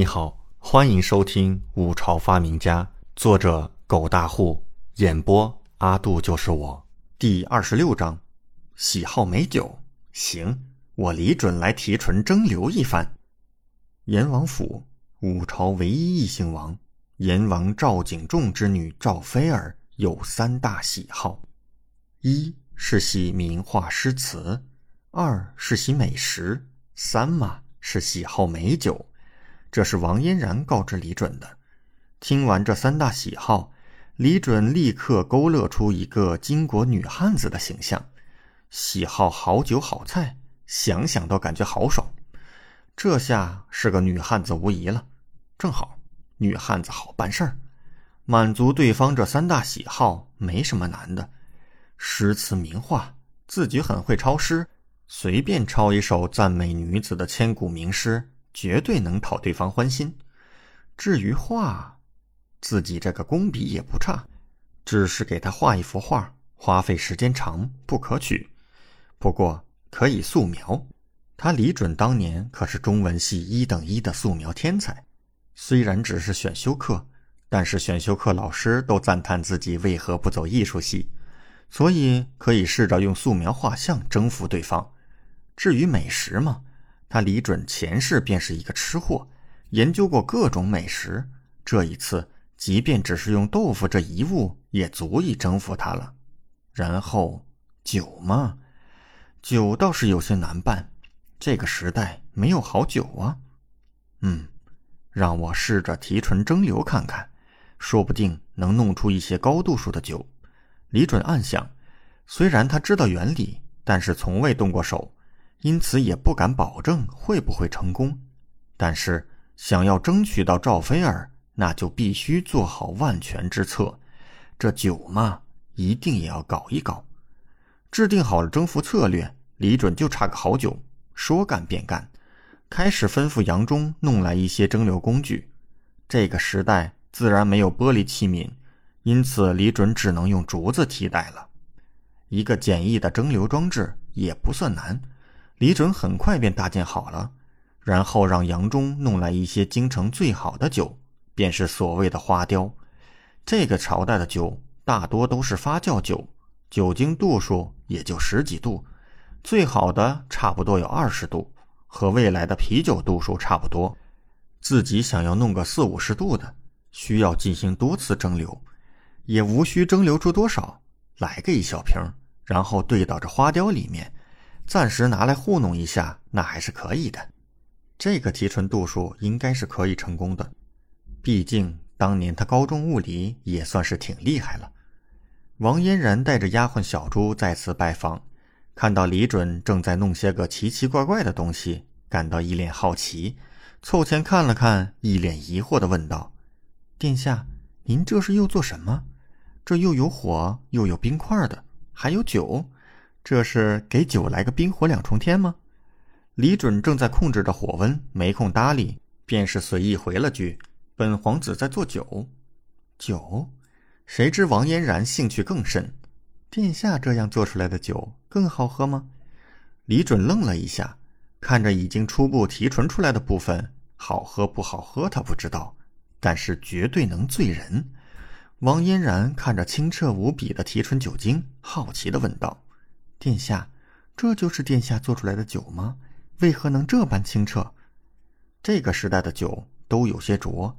你好，欢迎收听《五朝发明家》，作者狗大户，演播阿杜就是我。第二十六章，喜好美酒，行，我李准来提纯蒸馏一番。阎王府，五朝唯一异姓王，阎王赵景仲之女赵飞儿有三大喜好：一是喜名画诗词，二是喜美食，三嘛是喜好美酒。这是王嫣然告知李准的。听完这三大喜好，李准立刻勾勒出一个巾帼女汉子的形象。喜好好酒好菜，想想都感觉好爽。这下是个女汉子无疑了。正好，女汉子好办事儿，满足对方这三大喜好没什么难的。诗词名画，自己很会抄诗，随便抄一首赞美女子的千古名诗。绝对能讨对方欢心。至于画，自己这个工笔也不差，只是给他画一幅画，花费时间长，不可取。不过可以素描。他李准当年可是中文系一等一的素描天才，虽然只是选修课，但是选修课老师都赞叹自己为何不走艺术系，所以可以试着用素描画像征服对方。至于美食嘛。他李准前世便是一个吃货，研究过各种美食。这一次，即便只是用豆腐这一物，也足以征服他了。然后酒嘛，酒倒是有些难办，这个时代没有好酒啊。嗯，让我试着提纯蒸馏看看，说不定能弄出一些高度数的酒。李准暗想，虽然他知道原理，但是从未动过手。因此也不敢保证会不会成功，但是想要争取到赵菲儿，那就必须做好万全之策。这酒嘛，一定也要搞一搞。制定好了征服策略，李准就差个好酒，说干便干，开始吩咐杨忠弄来一些蒸馏工具。这个时代自然没有玻璃器皿，因此李准只能用竹子替代了。一个简易的蒸馏装置也不算难。李准很快便搭建好了，然后让杨忠弄来一些京城最好的酒，便是所谓的花雕。这个朝代的酒大多都是发酵酒，酒精度数也就十几度，最好的差不多有二十度，和未来的啤酒度数差不多。自己想要弄个四五十度的，需要进行多次蒸馏，也无需蒸馏出多少，来个一小瓶，然后兑到这花雕里面。暂时拿来糊弄一下，那还是可以的。这个提纯度数应该是可以成功的，毕竟当年他高中物理也算是挺厉害了。王嫣然带着丫鬟小朱再次拜访，看到李准正在弄些个奇奇怪怪的东西，感到一脸好奇，凑前看了看，一脸疑惑的问道：“殿下，您这是又做什么？这又有火，又有冰块的，还有酒。”这是给酒来个冰火两重天吗？李准正在控制着火温，没空搭理，便是随意回了句：“本皇子在做酒。”酒？谁知王嫣然兴趣更甚：“殿下这样做出来的酒更好喝吗？”李准愣了一下，看着已经初步提纯出来的部分，好喝不好喝他不知道，但是绝对能醉人。王嫣然看着清澈无比的提纯酒精，好奇的问道。殿下，这就是殿下做出来的酒吗？为何能这般清澈？这个时代的酒都有些浊，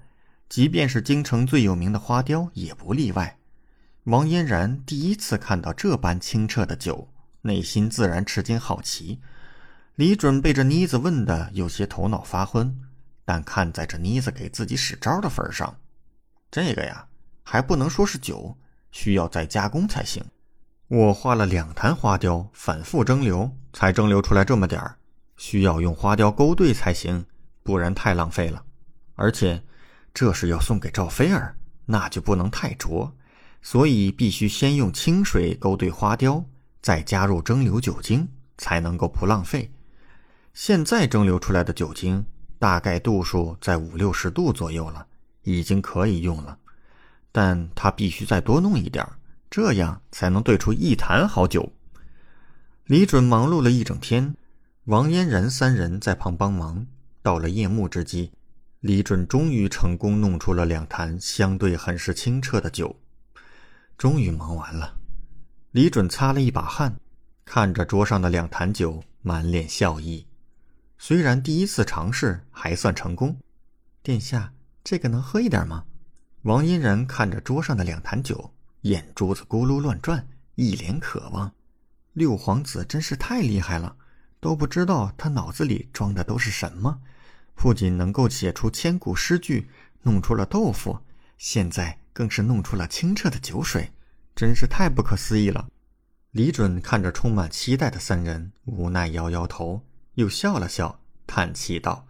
即便是京城最有名的花雕也不例外。王嫣然第一次看到这般清澈的酒，内心自然吃惊好奇。李准被这妮子问的有些头脑发昏，但看在这妮子给自己使招的份上，这个呀还不能说是酒，需要再加工才行。我画了两坛花雕，反复蒸馏，才蒸馏出来这么点儿，需要用花雕勾兑才行，不然太浪费了。而且这是要送给赵菲儿，那就不能太浊，所以必须先用清水勾兑花雕，再加入蒸馏酒精，才能够不浪费。现在蒸馏出来的酒精大概度数在五六十度左右了，已经可以用了，但它必须再多弄一点儿。这样才能兑出一坛好酒。李准忙碌了一整天，王嫣然三人在旁帮忙。到了夜幕之际，李准终于成功弄出了两坛相对很是清澈的酒，终于忙完了。李准擦了一把汗，看着桌上的两坛酒，满脸笑意。虽然第一次尝试还算成功，殿下，这个能喝一点吗？王嫣然看着桌上的两坛酒，眼珠子咕噜乱转，一脸渴望。六皇子真是太厉害了，都不知道他脑子里装的都是什么。不仅能够写出千古诗句，弄出了豆腐，现在更是弄出了清澈的酒水，真是太不可思议了。李准看着充满期待的三人，无奈摇摇头，又笑了笑，叹气道：“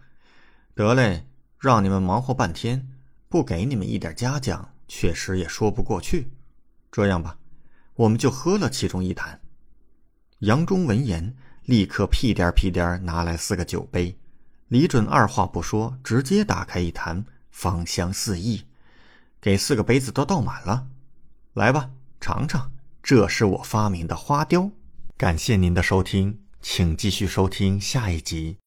得嘞，让你们忙活半天，不给你们一点嘉奖，确实也说不过去。这样吧，我们就喝了其中一坛。”杨忠闻言，立刻屁颠屁颠拿来四个酒杯。李准二话不说，直接打开一坛，芳香四溢，给四个杯子都倒满了。来吧，尝尝，这是我发明的花雕。感谢您的收听，请继续收听下一集。